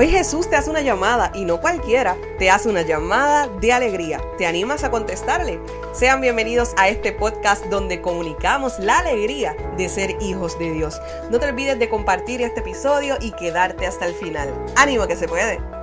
Hoy Jesús te hace una llamada y no cualquiera, te hace una llamada de alegría. ¿Te animas a contestarle? Sean bienvenidos a este podcast donde comunicamos la alegría de ser hijos de Dios. No te olvides de compartir este episodio y quedarte hasta el final. ¡Ánimo que se puede!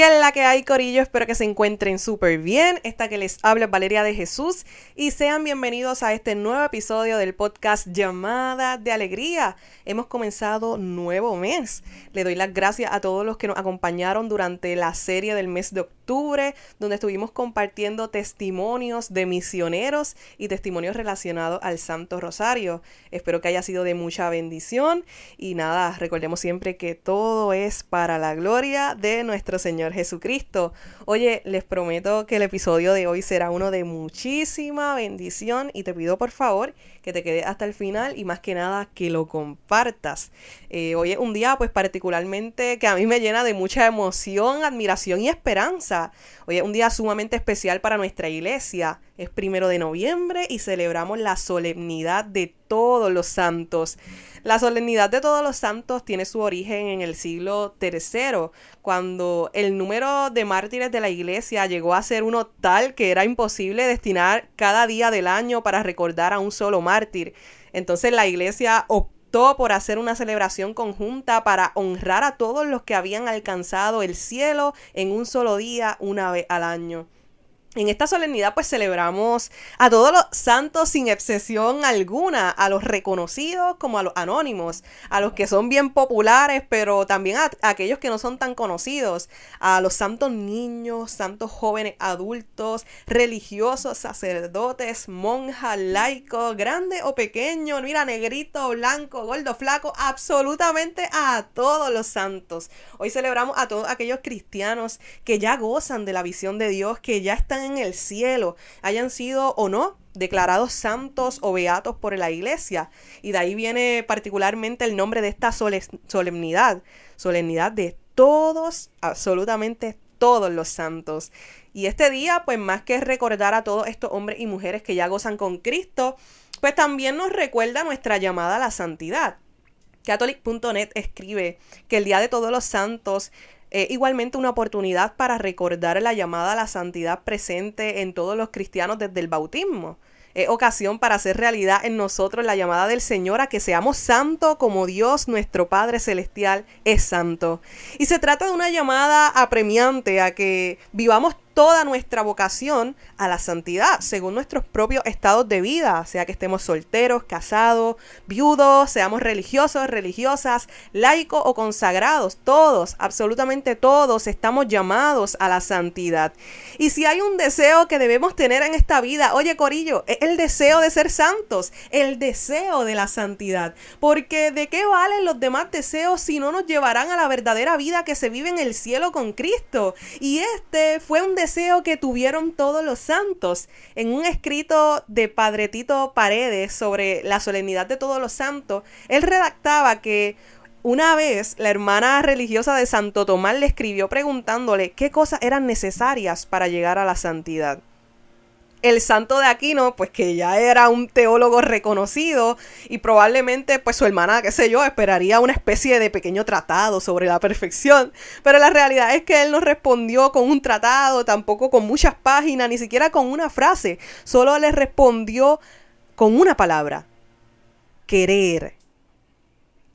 ¿Qué la que hay, Corillo? Espero que se encuentren súper bien. Esta que les habla es Valeria de Jesús y sean bienvenidos a este nuevo episodio del podcast Llamada de Alegría. Hemos comenzado nuevo mes. Le doy las gracias a todos los que nos acompañaron durante la serie del mes de octubre, donde estuvimos compartiendo testimonios de misioneros y testimonios relacionados al Santo Rosario. Espero que haya sido de mucha bendición y nada, recordemos siempre que todo es para la gloria de nuestro Señor Jesucristo. Oye, les prometo que el episodio de hoy será uno de muchísima bendición y te pido por favor que te quedes hasta el final y más que nada que lo compartas. Eh, hoy es un día pues particularmente que a mí me llena de mucha emoción, admiración y esperanza. Hoy es un día sumamente especial para nuestra iglesia. Es primero de noviembre y celebramos la solemnidad de todos los santos. La solemnidad de todos los santos tiene su origen en el siglo III, cuando el número de mártires de la iglesia llegó a ser uno tal que era imposible destinar cada día del año para recordar a un solo mártir. Entonces la iglesia optó por hacer una celebración conjunta para honrar a todos los que habían alcanzado el cielo en un solo día una vez al año. En esta solemnidad pues celebramos a todos los santos sin excepción alguna, a los reconocidos como a los anónimos, a los que son bien populares pero también a, aquellos que no son tan conocidos, a los santos niños, santos jóvenes adultos, religiosos, sacerdotes, monjas, laicos, grande o pequeño, mira, negrito, blanco, gordo, flaco, absolutamente a todos los santos. Hoy celebramos a todos aquellos cristianos que ya gozan de la visión de Dios, que ya están en el cielo, hayan sido o no declarados santos o beatos por la iglesia. Y de ahí viene particularmente el nombre de esta solemnidad, solemnidad de todos, absolutamente todos los santos. Y este día, pues más que recordar a todos estos hombres y mujeres que ya gozan con Cristo, pues también nos recuerda nuestra llamada a la santidad. Catholic.net escribe que el Día de Todos los Santos igualmente una oportunidad para recordar la llamada a la santidad presente en todos los cristianos desde el bautismo. Es ocasión para hacer realidad en nosotros la llamada del Señor a que seamos santos como Dios nuestro Padre Celestial es santo. Y se trata de una llamada apremiante a que vivamos toda nuestra vocación a la santidad, según nuestros propios estados de vida, sea que estemos solteros, casados, viudos, seamos religiosos, religiosas, laicos o consagrados, todos, absolutamente todos estamos llamados a la santidad. Y si hay un deseo que debemos tener en esta vida, oye Corillo, es el deseo de ser santos, el deseo de la santidad, porque ¿de qué valen los demás deseos si no nos llevarán a la verdadera vida que se vive en el cielo con Cristo? Y este fue un deseo que tuvieron todos los santos. En un escrito de Padre Tito Paredes sobre la solemnidad de todos los santos, él redactaba que una vez la hermana religiosa de Santo Tomás le escribió preguntándole qué cosas eran necesarias para llegar a la santidad el santo de Aquino, pues que ya era un teólogo reconocido y probablemente pues su hermana, qué sé yo, esperaría una especie de pequeño tratado sobre la perfección, pero la realidad es que él no respondió con un tratado, tampoco con muchas páginas, ni siquiera con una frase, solo le respondió con una palabra, querer.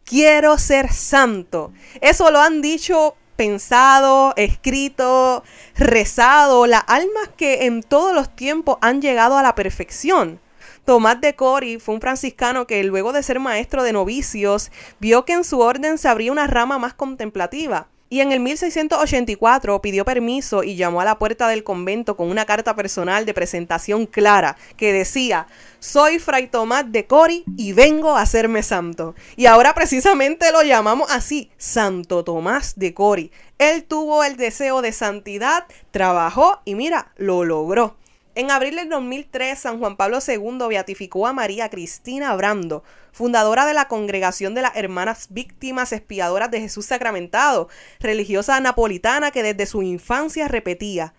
Quiero ser santo. Eso lo han dicho pensado, escrito, rezado, las almas que en todos los tiempos han llegado a la perfección. Tomás de Cori fue un franciscano que luego de ser maestro de novicios vio que en su orden se abría una rama más contemplativa y en el 1684 pidió permiso y llamó a la puerta del convento con una carta personal de presentación clara que decía, soy Fray Tomás de Cori y vengo a hacerme santo. Y ahora precisamente lo llamamos así, Santo Tomás de Cori. Él tuvo el deseo de santidad, trabajó y mira, lo logró. En abril del 2003, San Juan Pablo II beatificó a María Cristina Brando, fundadora de la Congregación de las Hermanas Víctimas Espiadoras de Jesús Sacramentado, religiosa napolitana que desde su infancia repetía,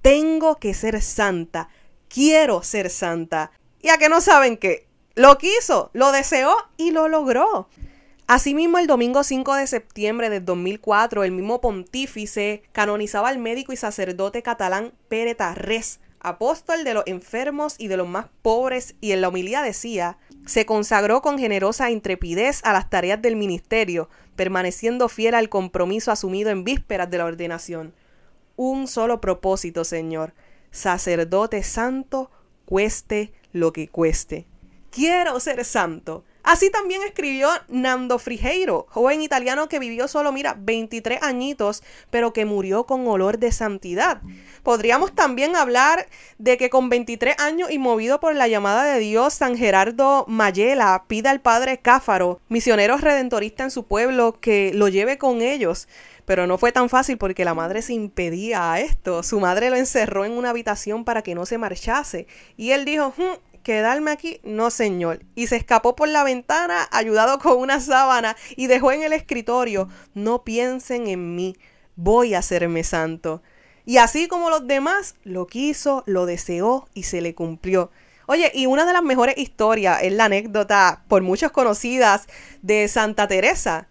tengo que ser santa, quiero ser santa. ¿Y a que no saben qué? Lo quiso, lo deseó y lo logró. Asimismo, el domingo 5 de septiembre del 2004, el mismo pontífice canonizaba al médico y sacerdote catalán Pere Tarrés, apóstol de los enfermos y de los más pobres, y en la homilía decía, se consagró con generosa intrepidez a las tareas del ministerio, permaneciendo fiel al compromiso asumido en vísperas de la ordenación. Un solo propósito, Señor, sacerdote santo, cueste lo que cueste. Quiero ser santo. Así también escribió Nando Frigeiro, joven italiano que vivió solo, mira, 23 añitos, pero que murió con olor de santidad. Podríamos también hablar de que con 23 años y movido por la llamada de Dios, San Gerardo Mayela pide al padre Cáfaro, misionero redentorista en su pueblo, que lo lleve con ellos. Pero no fue tan fácil porque la madre se impedía a esto. Su madre lo encerró en una habitación para que no se marchase. Y él dijo, hmm, quedarme aquí, no señor. Y se escapó por la ventana ayudado con una sábana y dejó en el escritorio, no piensen en mí, voy a hacerme santo. Y así como los demás, lo quiso, lo deseó y se le cumplió. Oye, y una de las mejores historias es la anécdota, por muchos conocidas, de Santa Teresa,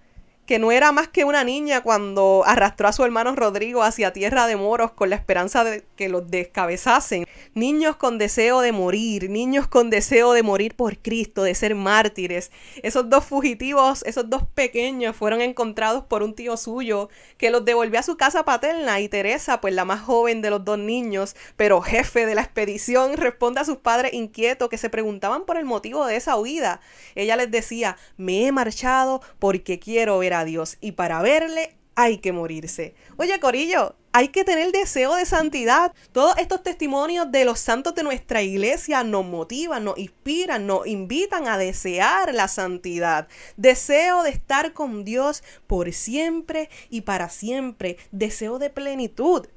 que no era más que una niña cuando arrastró a su hermano Rodrigo hacia tierra de moros con la esperanza de que los descabezasen. Niños con deseo de morir, niños con deseo de morir por Cristo, de ser mártires. Esos dos fugitivos, esos dos pequeños fueron encontrados por un tío suyo que los devolvió a su casa paterna y Teresa, pues la más joven de los dos niños, pero jefe de la expedición, responde a sus padres inquietos que se preguntaban por el motivo de esa huida. Ella les decía, me he marchado porque quiero ver a Dios y para verle hay que morirse. Oye, Corillo, hay que tener deseo de santidad. Todos estos testimonios de los santos de nuestra iglesia nos motivan, nos inspiran, nos invitan a desear la santidad. Deseo de estar con Dios por siempre y para siempre. Deseo de plenitud.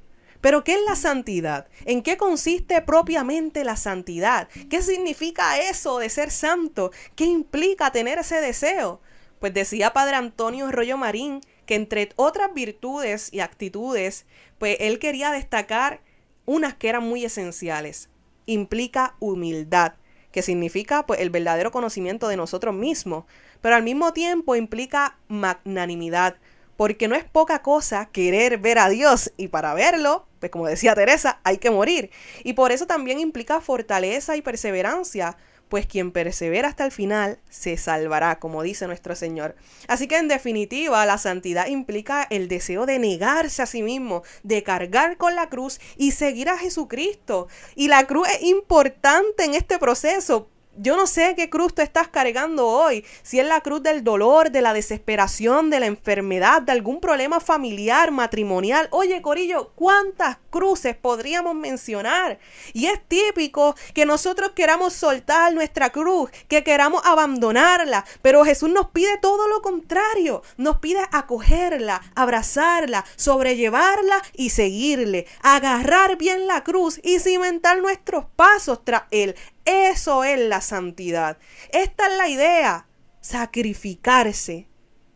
Pero ¿qué es la santidad? ¿En qué consiste propiamente la santidad? ¿Qué significa eso de ser santo? ¿Qué implica tener ese deseo? Pues decía Padre Antonio Rollo Marín que entre otras virtudes y actitudes, pues él quería destacar unas que eran muy esenciales. Implica humildad, que significa pues el verdadero conocimiento de nosotros mismos, pero al mismo tiempo implica magnanimidad, porque no es poca cosa querer ver a Dios y para verlo, pues como decía Teresa, hay que morir. Y por eso también implica fortaleza y perseverancia, pues quien persevera hasta el final se salvará, como dice nuestro Señor. Así que en definitiva, la santidad implica el deseo de negarse a sí mismo, de cargar con la cruz y seguir a Jesucristo. Y la cruz es importante en este proceso yo no sé qué cruz tú estás cargando hoy, si es la cruz del dolor, de la desesperación, de la enfermedad, de algún problema familiar, matrimonial. Oye, Corillo, ¿cuántas cruces podríamos mencionar? Y es típico que nosotros queramos soltar nuestra cruz, que queramos abandonarla, pero Jesús nos pide todo lo contrario, nos pide acogerla, abrazarla, sobrellevarla y seguirle, agarrar bien la cruz y cimentar nuestros pasos tras él. Eso es la santidad. Esta es la idea, sacrificarse.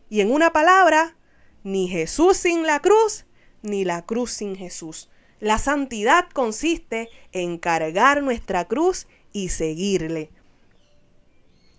Y en una palabra, ni Jesús sin la cruz, ni la cruz sin Jesús. La santidad consiste en cargar nuestra cruz y seguirle.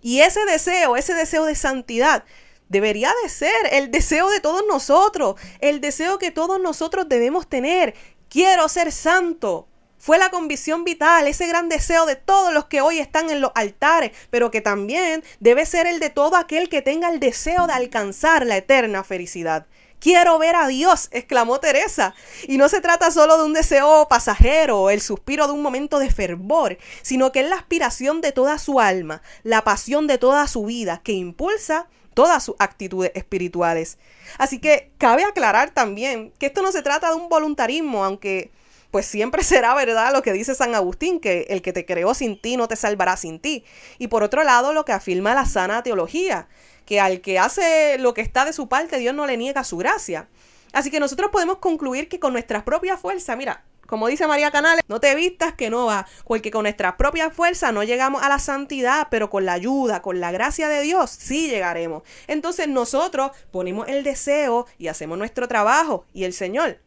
Y ese deseo, ese deseo de santidad, debería de ser el deseo de todos nosotros, el deseo que todos nosotros debemos tener. Quiero ser santo, fue la convicción vital, ese gran deseo de todos los que hoy están en los altares, pero que también debe ser el de todo aquel que tenga el deseo de alcanzar la eterna felicidad. Quiero ver a Dios, exclamó Teresa. Y no se trata solo de un deseo pasajero el suspiro de un momento de fervor, sino que es la aspiración de toda su alma, la pasión de toda su vida, que impulsa todas sus actitudes espirituales. Así que cabe aclarar también que esto no se trata de un voluntarismo, aunque pues siempre será verdad lo que dice San Agustín, que el que te creó sin ti no te salvará sin ti. Y por otro lado, lo que afirma la sana teología, que al que hace lo que está de su parte, Dios no le niega su gracia. Así que nosotros podemos concluir que con nuestras propias fuerzas, mira, como dice María Canales, no te vistas que no va, porque con nuestras propias fuerzas no llegamos a la santidad, pero con la ayuda, con la gracia de Dios, sí llegaremos. Entonces nosotros ponemos el deseo y hacemos nuestro trabajo y el Señor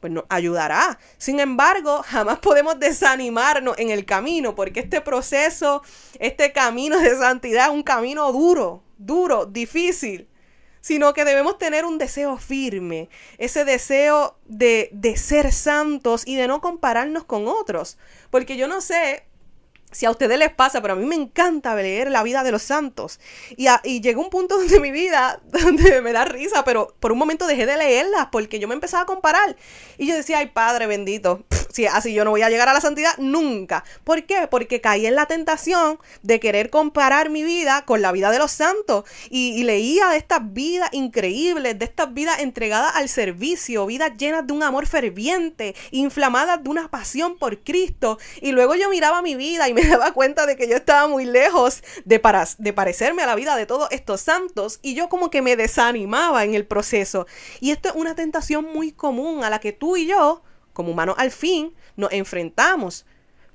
pues nos ayudará. Sin embargo, jamás podemos desanimarnos en el camino, porque este proceso, este camino de santidad es un camino duro, duro, difícil. sino que debemos tener un deseo firme, ese deseo de, de ser santos y de no compararnos con otros. Porque yo no sé si a ustedes les pasa, pero a mí me encanta leer la vida de los santos. Y, y llegó un punto de mi vida donde me da risa, pero por un momento dejé de leerlas porque yo me empezaba a comparar. Y yo decía, ay Padre bendito, si así yo no voy a llegar a la santidad nunca. ¿Por qué? Porque caí en la tentación de querer comparar mi vida con la vida de los santos. Y, leía de estas vidas increíbles, de estas vidas entregadas al servicio, vidas llenas de un amor ferviente, inflamadas de una pasión por Cristo. Y luego yo miraba mi vida y me daba cuenta de que yo estaba muy lejos de, para, de parecerme a la vida de todos estos santos y yo como que me desanimaba en el proceso. Y esto es una tentación muy común a la que tú y yo, como humanos al fin, nos enfrentamos.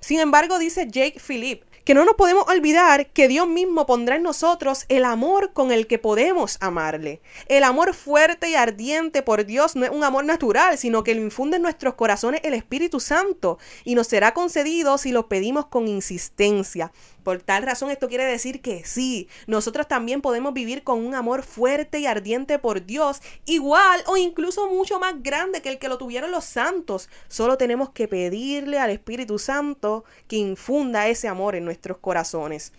Sin embargo, dice Jake Philip, que no nos podemos olvidar que Dios mismo pondrá en nosotros el amor con el que podemos amarle. El amor fuerte y ardiente por Dios no es un amor natural, sino que lo infunde en nuestros corazones el Espíritu Santo y nos será concedido si lo pedimos con insistencia. Por tal razón esto quiere decir que sí, nosotros también podemos vivir con un amor fuerte y ardiente por Dios, igual o incluso mucho más grande que el que lo tuvieron los santos. Solo tenemos que pedirle al Espíritu Santo que infunda ese amor en nuestros corazones.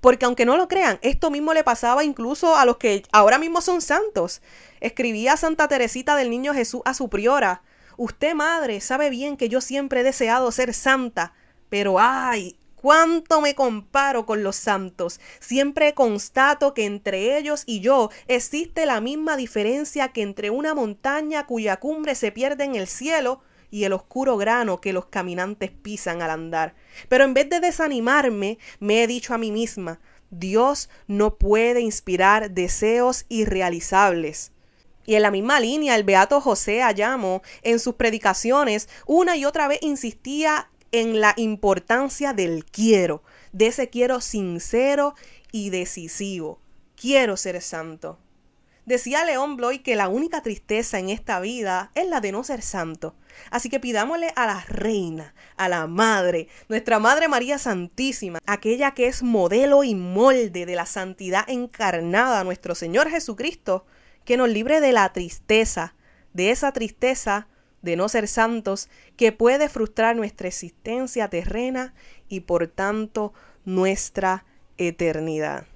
Porque aunque no lo crean, esto mismo le pasaba incluso a los que ahora mismo son santos. Escribía Santa Teresita del Niño Jesús a su priora. Usted, madre, sabe bien que yo siempre he deseado ser santa, pero ay, cuánto me comparo con los santos. Siempre constato que entre ellos y yo existe la misma diferencia que entre una montaña cuya cumbre se pierde en el cielo y el oscuro grano que los caminantes pisan al andar. Pero en vez de desanimarme, me he dicho a mí misma, Dios no puede inspirar deseos irrealizables. Y en la misma línea, el beato José Ayamo, en sus predicaciones, una y otra vez insistía en la importancia del quiero, de ese quiero sincero y decisivo. Quiero ser santo. Decía León Bloy que la única tristeza en esta vida es la de no ser santo. Así que pidámosle a la reina, a la madre, nuestra Madre María Santísima, aquella que es modelo y molde de la santidad encarnada, nuestro Señor Jesucristo, que nos libre de la tristeza, de esa tristeza de no ser santos que puede frustrar nuestra existencia terrena y por tanto nuestra eternidad.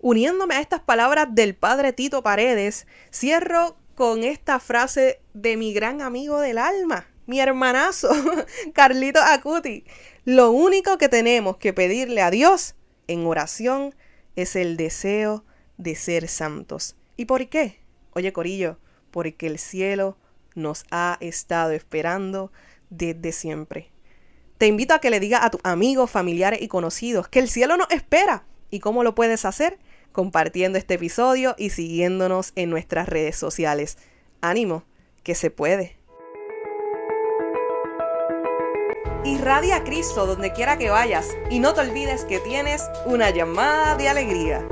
Uniéndome a estas palabras del padre Tito Paredes, cierro con esta frase de mi gran amigo del alma, mi hermanazo, Carlito Acuti. Lo único que tenemos que pedirle a Dios en oración es el deseo de ser santos. ¿Y por qué? Oye, Corillo, porque el cielo nos ha estado esperando desde siempre. Te invito a que le digas a tus amigos, familiares y conocidos que el cielo nos espera. ¿Y cómo lo puedes hacer? Compartiendo este episodio y siguiéndonos en nuestras redes sociales. Ánimo, que se puede. Irradia a Cristo donde quiera que vayas y no te olvides que tienes una llamada de alegría.